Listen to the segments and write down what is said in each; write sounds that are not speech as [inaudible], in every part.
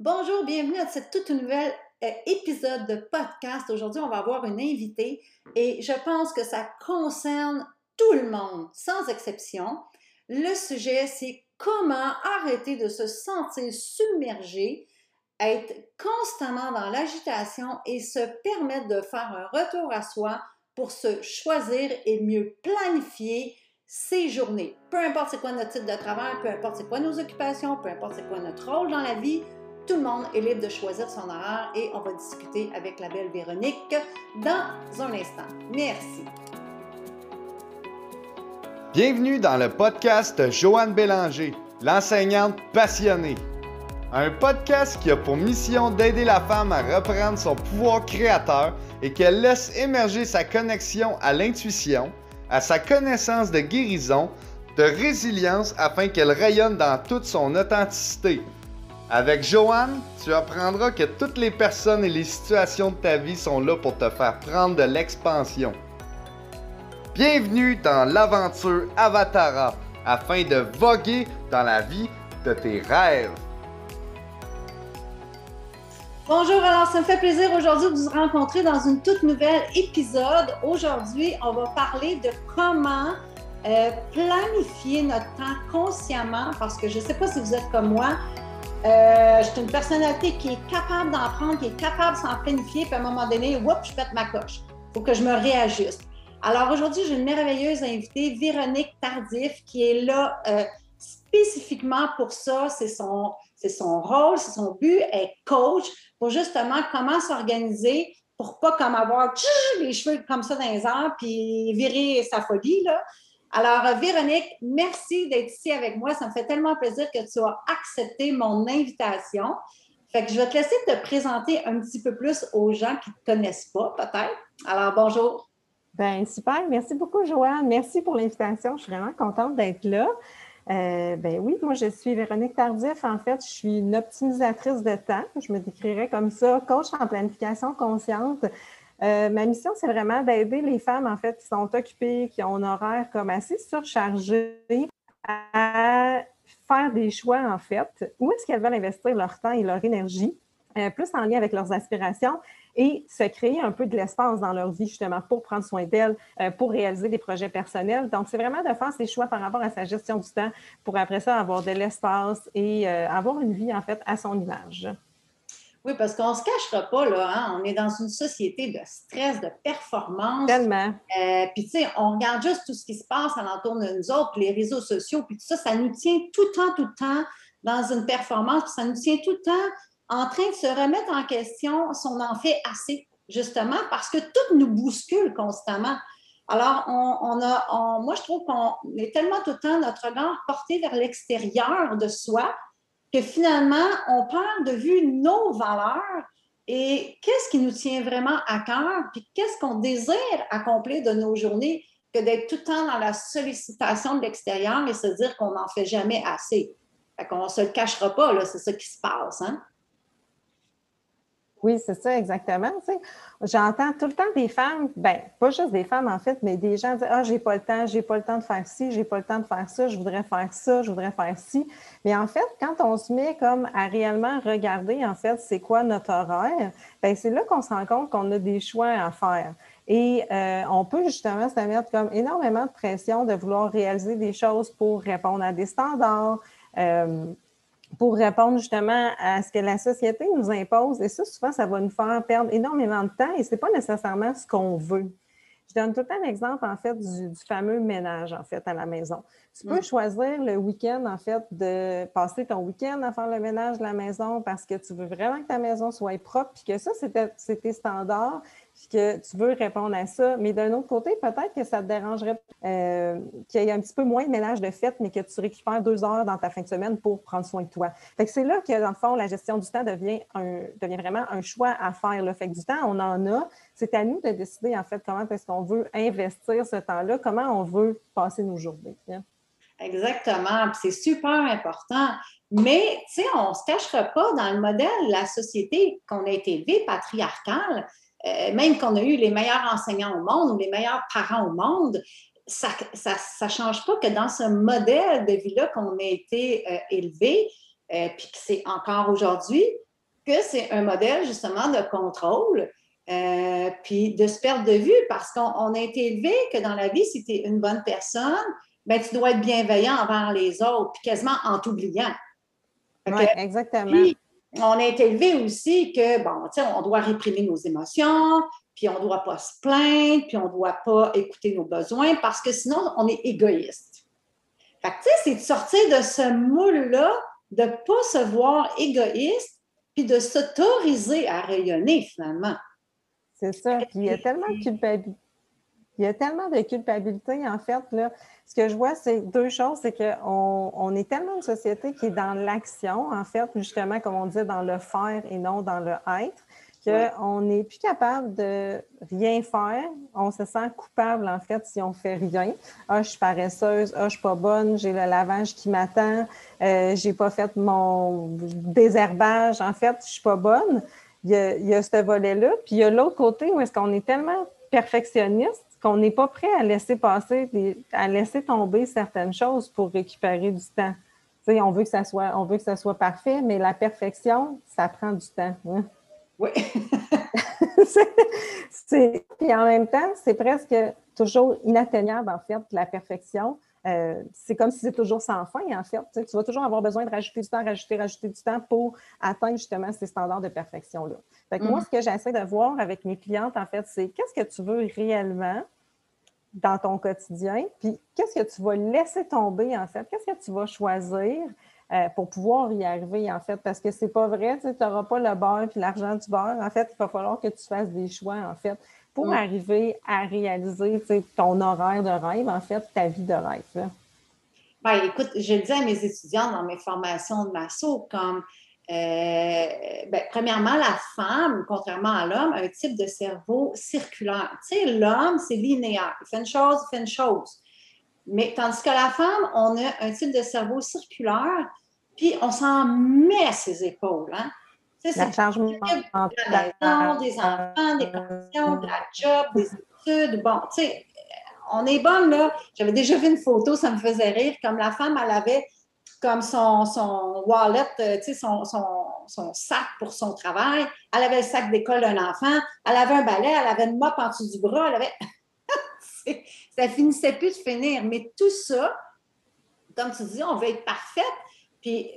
Bonjour, bienvenue à cette toute nouvelle euh, épisode de podcast. Aujourd'hui, on va avoir une invitée et je pense que ça concerne tout le monde, sans exception. Le sujet, c'est comment arrêter de se sentir submergé, être constamment dans l'agitation et se permettre de faire un retour à soi pour se choisir et mieux planifier ses journées. Peu importe c'est quoi notre titre de travail, peu importe c'est quoi nos occupations, peu importe c'est quoi notre rôle dans la vie, tout le monde est libre de choisir son horaire et on va discuter avec la belle Véronique dans un instant. Merci. Bienvenue dans le podcast Joanne Bélanger, l'enseignante passionnée. Un podcast qui a pour mission d'aider la femme à reprendre son pouvoir créateur et qu'elle laisse émerger sa connexion à l'intuition, à sa connaissance de guérison, de résilience afin qu'elle rayonne dans toute son authenticité. Avec Joanne, tu apprendras que toutes les personnes et les situations de ta vie sont là pour te faire prendre de l'expansion. Bienvenue dans l'aventure Avatara afin de voguer dans la vie de tes rêves. Bonjour, alors ça me fait plaisir aujourd'hui de vous rencontrer dans une toute nouvelle épisode. Aujourd'hui, on va parler de comment euh, planifier notre temps consciemment parce que je ne sais pas si vous êtes comme moi, euh, je suis une personnalité qui est capable d'en prendre, qui est capable de s'en planifier, puis à un moment donné, oups, je pète ma coche. Il faut que je me réajuste. Alors aujourd'hui, j'ai une merveilleuse invitée, Véronique Tardif, qui est là euh, spécifiquement pour ça. C'est son, c'est son rôle, c'est son but. Elle est coach pour justement comment s'organiser pour pas comme avoir les cheveux comme ça dans les airs puis virer sa folie. Là. Alors, euh, Véronique, merci d'être ici avec moi. Ça me fait tellement plaisir que tu as accepté mon invitation. Fait que je vais te laisser te présenter un petit peu plus aux gens qui ne te connaissent pas, peut-être. Alors, bonjour. Bien, super. Merci beaucoup, Joanne. Merci pour l'invitation. Je suis vraiment contente d'être là. Euh, ben oui, moi, je suis Véronique Tardif. En fait, je suis une optimisatrice de temps. Je me décrirais comme ça, coach en planification consciente. Euh, ma mission, c'est vraiment d'aider les femmes, en fait, qui sont occupées, qui ont un horaire comme assez surchargé, à faire des choix, en fait, où est-ce qu'elles veulent investir leur temps et leur énergie, euh, plus en lien avec leurs aspirations et se créer un peu de l'espace dans leur vie, justement, pour prendre soin d'elles, euh, pour réaliser des projets personnels. Donc, c'est vraiment de faire ces choix par rapport à sa gestion du temps pour après ça avoir de l'espace et avoir une vie, en fait, à son image. Oui, parce qu'on ne se cachera pas, là, hein? on est dans une société de stress, de performance. Tellement. Euh, puis, tu sais, on regarde juste tout ce qui se passe alentour de nous autres, les réseaux sociaux, puis tout ça, ça nous tient tout le temps, tout le temps dans une performance, puis ça nous tient tout le temps en train de se remettre en question si on en fait assez, justement, parce que tout nous bouscule constamment. Alors, on, a, moi, je trouve qu'on est tellement tout le temps notre regard porté vers l'extérieur de soi que finalement, on perd de vue nos valeurs et qu'est-ce qui nous tient vraiment à cœur, puis qu'est-ce qu'on désire accomplir de nos journées que d'être tout le temps dans la sollicitation de l'extérieur et se dire qu'on n'en fait jamais assez. Fait qu'on ne se le cachera pas, là, c'est ça qui se passe. Hein? Oui, c'est ça, exactement. J'entends tout le temps des femmes, ben, pas juste des femmes en fait, mais des gens dire Ah, j'ai pas le temps, j'ai pas le temps de faire ci, j'ai pas le temps de faire ça, je voudrais faire ça, je voudrais faire ci. Mais en fait, quand on se met comme à réellement regarder, en fait, c'est quoi notre horaire, ben, c'est là qu'on se rend compte qu'on a des choix à faire. Et euh, on peut justement se mettre comme énormément de pression de vouloir réaliser des choses pour répondre à des standards. Euh, pour répondre justement à ce que la société nous impose. Et ça, souvent, ça va nous faire perdre énormément de temps et ce n'est pas nécessairement ce qu'on veut. Je donne tout un exemple, en fait, du, fameux ménage, en fait, à la maison. Tu peux mm. choisir le week-end, en fait, de passer ton week-end à faire le ménage de la maison parce que tu veux vraiment que ta maison soit propre, puis que ça, c'est tes standards, puis que tu veux répondre à ça. Mais d'un autre côté, peut-être que ça te dérangerait euh, qu'il y ait un petit peu moins de ménage de fête, mais que tu récupères deux heures dans ta fin de semaine pour prendre soin de toi. Fait que c'est là que, dans le fond, la gestion du temps devient, un, devient vraiment un choix à faire. Le Fait que du temps, on en a. C'est à nous de décider, en fait, comment est-ce qu'on veut investir ce temps-là, comment on veut passer nos journées. Hein. Exactement. C'est super important. Mais, tu sais, on ne se cachera pas dans le modèle de la société qu'on a été élevé, patriarcale. Euh, même qu'on a eu les meilleurs enseignants au monde ou les meilleurs parents au monde, ça ne change pas que dans ce modèle de vie-là qu'on a été euh, élevé, euh, puis que c'est encore aujourd'hui, que c'est un modèle justement de contrôle, euh, puis de se perdre de vue parce qu'on a été élevé que dans la vie, si tu es une bonne personne, ben, tu dois être bienveillant envers les autres, puis quasiment en t'oubliant. Oui, exactement. On été élevé aussi que, bon, tu sais, on doit réprimer nos émotions, puis on ne doit pas se plaindre, puis on ne doit pas écouter nos besoins parce que sinon, on est égoïste. Fait que, tu sais, c'est de sortir de ce moule-là, de ne pas se voir égoïste, puis de s'autoriser à rayonner finalement. C'est ça. Puis il y a tellement de culpabilité. Il y a tellement de culpabilité, en fait. Là. Ce que je vois, c'est deux choses. C'est qu'on on est tellement une société qui est dans l'action, en fait, justement, comme on disait, dans le faire et non dans le être qu'on n'est plus capable de rien faire. On se sent coupable, en fait, si on fait rien. Ah, je suis paresseuse. Ah, je suis pas bonne. J'ai le lavage qui m'attend. Euh, j'ai pas fait mon désherbage. En fait, je suis pas bonne. Il y a, ce volet-là. Puis il y a l'autre côté où est-ce qu'on est tellement perfectionniste qu'on n'est pas prêt à laisser passer, à laisser tomber certaines choses pour récupérer du temps. on veut que ça soit, on veut que ça soit parfait, mais la perfection, ça prend du temps. Hein. Oui. [laughs] Puis en même temps, c'est presque toujours inatteignable, en fait, la perfection. Euh, c'est comme si c'est toujours sans fin, en fait. Tu, vas toujours avoir besoin de rajouter du temps, rajouter, rajouter du temps pour atteindre justement ces standards de perfection-là. Fait Moi, mm-hmm. ce que j'essaie de voir avec mes clientes, en fait, c'est qu'est-ce que tu veux réellement dans ton quotidien, puis qu'est-ce que tu vas laisser tomber, en fait, qu'est-ce que tu vas choisir euh, pour pouvoir y arriver, en fait, parce que c'est pas vrai, tu n'auras pas le beurre puis l'argent du beurre. En fait, il va falloir que tu fasses des choix, en fait, pour arriver à réaliser ton horaire de rêve, en fait, ta vie de rêve. Ben, écoute, je le dis à mes étudiants dans mes formations de masso, comme euh, ben, premièrement, la femme, contrairement à l'homme, a un type de cerveau circulaire. Tu sais, l'homme, c'est linéaire. Il fait une chose, il fait une chose. Mais tandis que la femme, on a un type de cerveau circulaire, puis on s'en met à ses épaules. Hein? C'est la charge de des enfants, des pensions, de la job, des études. Bon, tu sais, on est bonne, là. J'avais déjà vu une photo, ça me faisait rire, comme la femme, elle avait comme son, son wallet, euh, tu sais, son, son, son, sac pour son travail. Elle avait le sac d'école d'un enfant. Elle avait un balai, elle avait une mop en dessous du bras. Elle avait... [laughs] ça finissait plus de finir. Mais tout ça, comme tu dis, on veut être parfaite. Puis,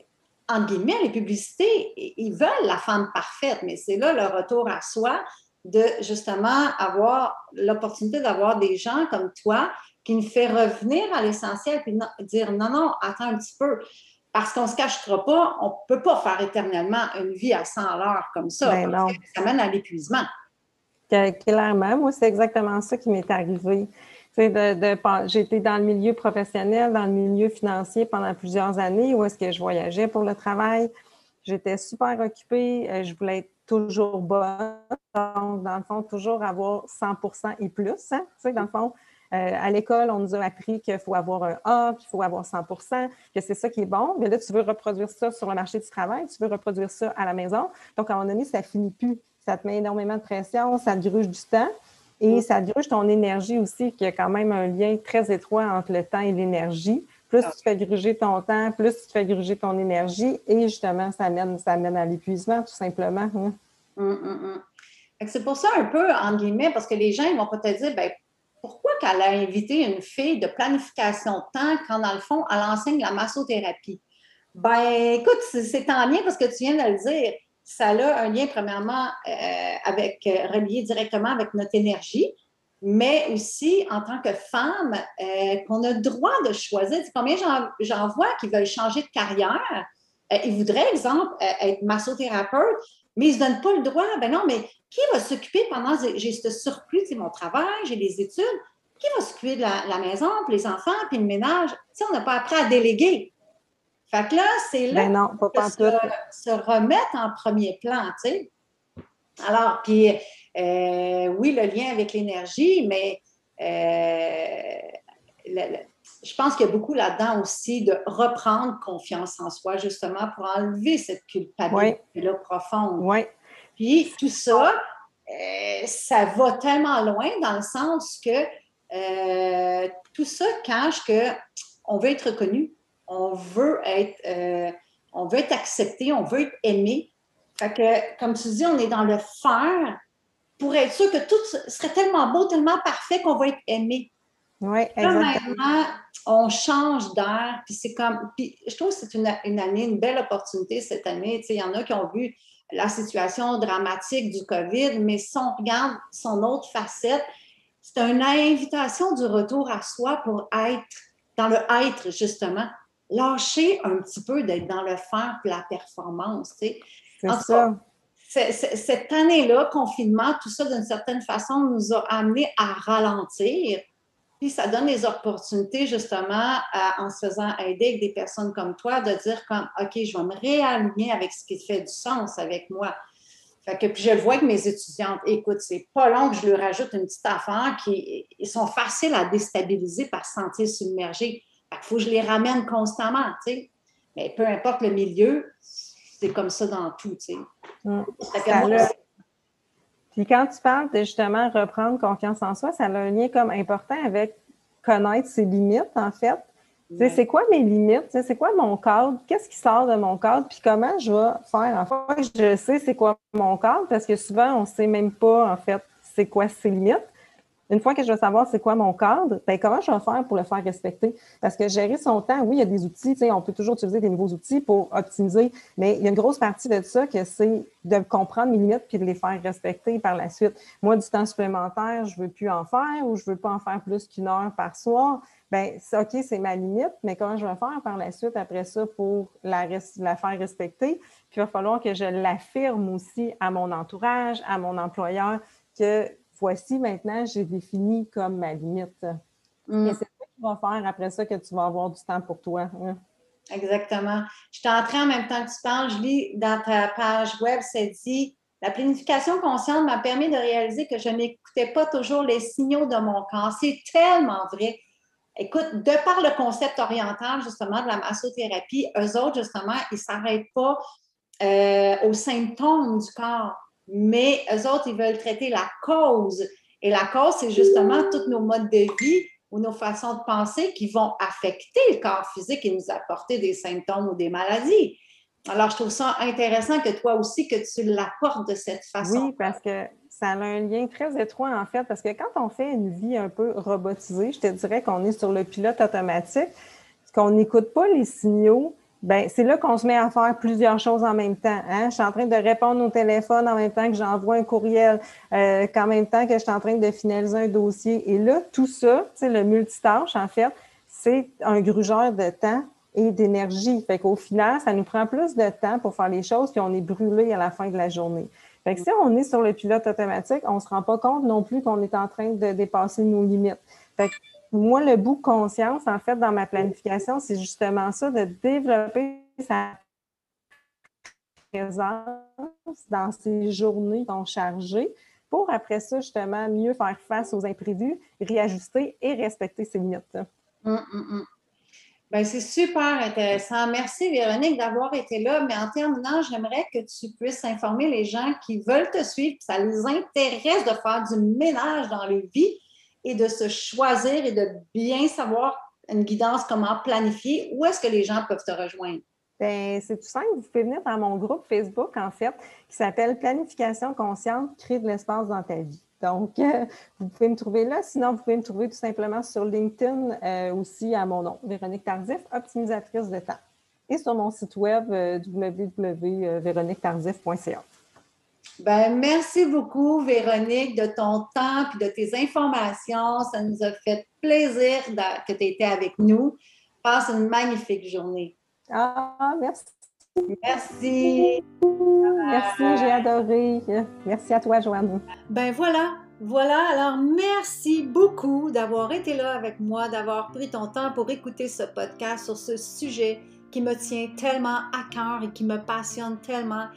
en guillemets, les publicités, ils veulent la femme parfaite, mais c'est là le retour à soi de justement avoir l'opportunité d'avoir des gens comme toi qui nous fait revenir à l'essentiel puis dire non, non, attends un petit peu. Parce qu'on ne se cachera pas, on ne peut pas faire éternellement une vie à 100 heures comme ça. Ben ça mène à l'épuisement. Clairement, moi, c'est exactement ça qui m'est arrivé. De, J'étais dans le milieu professionnel, dans le milieu financier pendant plusieurs années où est-ce que je voyageais pour le travail. J'étais super occupée, euh, je voulais être toujours bonne. Donc, dans le fond, toujours avoir 100% et plus. Hein, dans le fond, euh, à l'école, on nous a appris qu'il faut avoir un A, qu'il faut avoir 100% que c'est ça qui est bon. Mais là, tu veux reproduire ça sur le marché du travail, tu veux reproduire ça à la maison. Donc, à un moment donné, ça finit plus. Ça te met énormément de pression, ça te gruge du temps. Et mm. ça gruge ton énergie aussi, qui a quand même un lien très étroit entre le temps et l'énergie. Plus tu fais gruger ton temps, plus tu fais gruger ton énergie. Et justement, ça mène, ça mène à l'épuisement, tout simplement. Hein. Mm, mm, c'est pour ça un peu, en guillemets, parce que les gens ils vont peut-être dire, ben, pourquoi qu'elle a invité une fille de planification de temps quand, dans le fond, elle enseigne la massothérapie? Ben, écoute, c'est en lien parce que tu viens de le dire ça a un lien, premièrement, euh, avec, euh, relié directement avec notre énergie, mais aussi en tant que femme, euh, qu'on a le droit de choisir. combien j'en vois qui veulent changer de carrière? ils voudraient, exemple, être massothérapeute, mais ils ne se donnent pas le droit. Ben non, mais qui va s'occuper pendant j'ai ce surplus, c'est mon travail, j'ai les études, qui va s'occuper de la, maison, puis les enfants, puis le ménage? On n'a pas appris à déléguer. Fait que là, c'est là ben que se, se, remettre en premier plan, tu sais. Alors, puis, euh, oui, le lien avec l'énergie, mais euh, je pense qu'il y a beaucoup là-dedans aussi de reprendre confiance en soi, justement, pour enlever cette culpabilité-là profonde. Oui. Puis, tout ça, euh, ça va tellement loin dans le sens que tout ça cache qu'on veut être reconnu on veut être, euh, on veut être accepté, on veut être aimé. Fait que, comme tu dis, on est dans le faire pour être sûr que tout serait tellement beau, tellement parfait qu'on va être aimé. Oui, exactement. on change d'air, puis c'est comme. Puis je trouve que c'est une, une, année, une belle opportunité cette année. Tu sais, il y en a qui ont vu la situation dramatique du COVID, mais si on regarde son autre facette, c'est une invitation du retour à soi pour être dans le être, justement. Lâcher un petit peu d'être dans le faire et la performance. Tu sais. C'est ça. cette année-là, confinement, tout ça, d'une certaine façon, nous a amené à ralentir. Puis ça donne les opportunités, justement, en se faisant aider avec des personnes comme toi, de dire comme, OK, je vais me réaligner avec ce qui fait du sens avec moi. Fait que puis je le vois avec mes étudiantes. Écoute, c'est pas long que je leur rajoute une petite affaire qui ils sont faciles à déstabiliser par se sentir submergés. Qu'il faut que je les ramène constamment, tu sais. Mais peu importe le milieu, c'est comme ça dans tout, tu sais. Mm. Puis quand tu parles de justement reprendre confiance en soi, ça a un lien comme important avec connaître ses limites, en fait. C'est quoi mes limites? C'est quoi mon cadre? Qu'est-ce qui sort de mon cadre? Puis comment je vais faire? En fait, je sais c'est quoi mon cadre parce que souvent, on ne sait même pas, en fait, c'est quoi ses limites une fois que je vais savoir c'est quoi mon cadre, ben, comment je vais faire pour le faire respecter? Parce que gérer son temps, oui, il y a des outils, on peut toujours utiliser des nouveaux outils pour optimiser, mais il y a une grosse partie de ça que c'est de comprendre mes limites puis de les faire respecter par la suite. Moi, du temps supplémentaire, je ne veux plus en faire ou je ne veux pas en faire plus qu'une heure par soir. Bien, OK, c'est ma limite, mais comment je vais faire par la suite après ça pour la, la faire respecter? Puis il va falloir que je l'affirme aussi à mon entourage, à mon employeur, que voici maintenant, j'ai défini comme ma limite. Mm. Et c'est ça qui va faire après ça que tu vas avoir du temps pour toi. Hein. Exactement. Je suis en train, en même temps que tu parles, je lis dans ta page web, c'est dit La planification consciente m'a permis de réaliser que je n'écoutais pas toujours les signaux de mon corps. C'est tellement vrai. Écoute, de par le concept oriental, justement, de la massothérapie, eux autres, justement, ils ne s'arrêtent pas euh, aux symptômes du corps mais eux autres, ils veulent traiter la cause. Et la cause, c'est justement tous nos modes de vie ou nos façons de penser qui vont affecter le corps physique et nous apporter des symptômes ou des maladies. Alors, je trouve ça intéressant que toi aussi, que tu l'apportes de cette façon. Oui, parce que ça a un lien très étroit, en fait, parce que quand on fait une vie un peu robotisée, je te dirais qu'on est sur le pilote automatique, qu'on n'écoute pas les signaux ben c'est là qu'on se met à faire plusieurs choses en même temps. Hein? Je suis en train de répondre au téléphone en même temps que j'envoie un courriel, euh, qu'en même temps que je suis en train de finaliser un dossier. Et là, tout ça, le multitâche, en fait, c'est un grugeur de temps et d'énergie. Fait qu'au final, ça nous prend plus de temps pour faire les choses, puis on est brûlé à la fin de la journée. Fait que si on est sur le pilote automatique, on ne se rend pas compte non plus qu'on est en train de dépasser nos limites. Fait que moi, le bout conscience, en fait, dans ma planification, c'est justement ça, de développer sa présence dans ces journées qui sont chargées pour après ça, justement, mieux faire face aux imprévus, réajuster et respecter ses limites. Hum, hum, hum. Ben, c'est super intéressant. Merci Véronique d'avoir été là. Mais en terminant, j'aimerais que tu puisses informer les gens qui veulent te suivre, ça les intéresse de faire du ménage dans leur vie et de se choisir et de bien savoir une guidance, comment planifier, où est-ce que les gens peuvent te rejoindre? Bien, c'est tout simple. Vous pouvez venir dans mon groupe Facebook, en fait, qui s'appelle Planification consciente, crée de l'espace dans ta vie. Donc, euh, vous pouvez me trouver là. Sinon, vous pouvez me trouver tout simplement sur LinkedIn euh, aussi à mon nom, Véronique Tardif, optimisatrice de temps. Et sur mon site web euh, www.véroniquetardif.ca. Ben, merci beaucoup, Véronique, de ton temps et de tes informations. Ça nous a fait plaisir que tu étais avec nous. Passe une magnifique journée. Ah, merci. Merci. Merci, j'ai adoré. Merci à toi, Joanne. Ben voilà, voilà. Alors, merci beaucoup d'avoir été là avec moi, d'avoir pris ton temps pour écouter ce podcast sur ce sujet qui me tient tellement à cœur et qui me passionne tellement.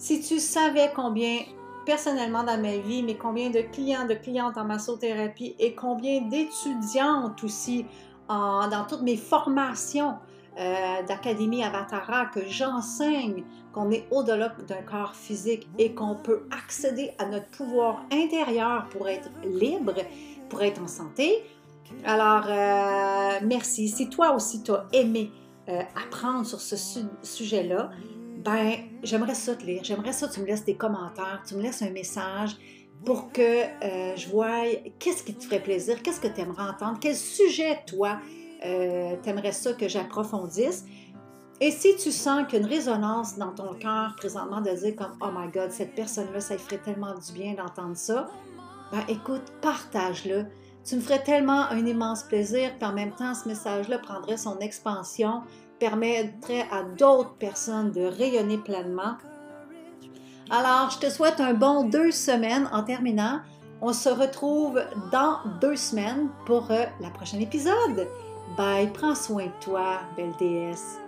Si tu savais combien, personnellement dans ma vie, mais combien de clients, de clientes en massothérapie et combien d'étudiantes aussi dans toutes mes formations euh, d'Académie Avatara que j'enseigne qu'on est au-delà d'un corps physique et qu'on peut accéder à notre pouvoir intérieur pour être libre, pour être en santé. Alors, euh, merci. Si toi aussi tu as aimé euh, apprendre sur ce sujet-là, ben, j'aimerais ça te lire. J'aimerais ça que tu me laisses des commentaires, tu me laisses un message pour que euh, je voie qu'est-ce qui te ferait plaisir, qu'est-ce que tu aimerais entendre, quel sujet, toi, euh, tu aimerais ça que j'approfondisse. Et si tu sens qu'une résonance dans ton cœur présentement de dire comme Oh my God, cette personne-là, ça lui ferait tellement du bien d'entendre ça, ben écoute, partage-le. Tu me ferais tellement un immense plaisir, puis en même temps, ce message-là prendrait son expansion, permettrait à d'autres personnes de rayonner pleinement. Alors, je te souhaite un bon deux semaines en terminant. On se retrouve dans deux semaines pour euh, la prochaine épisode. Bye, prends soin de toi, belle déesse.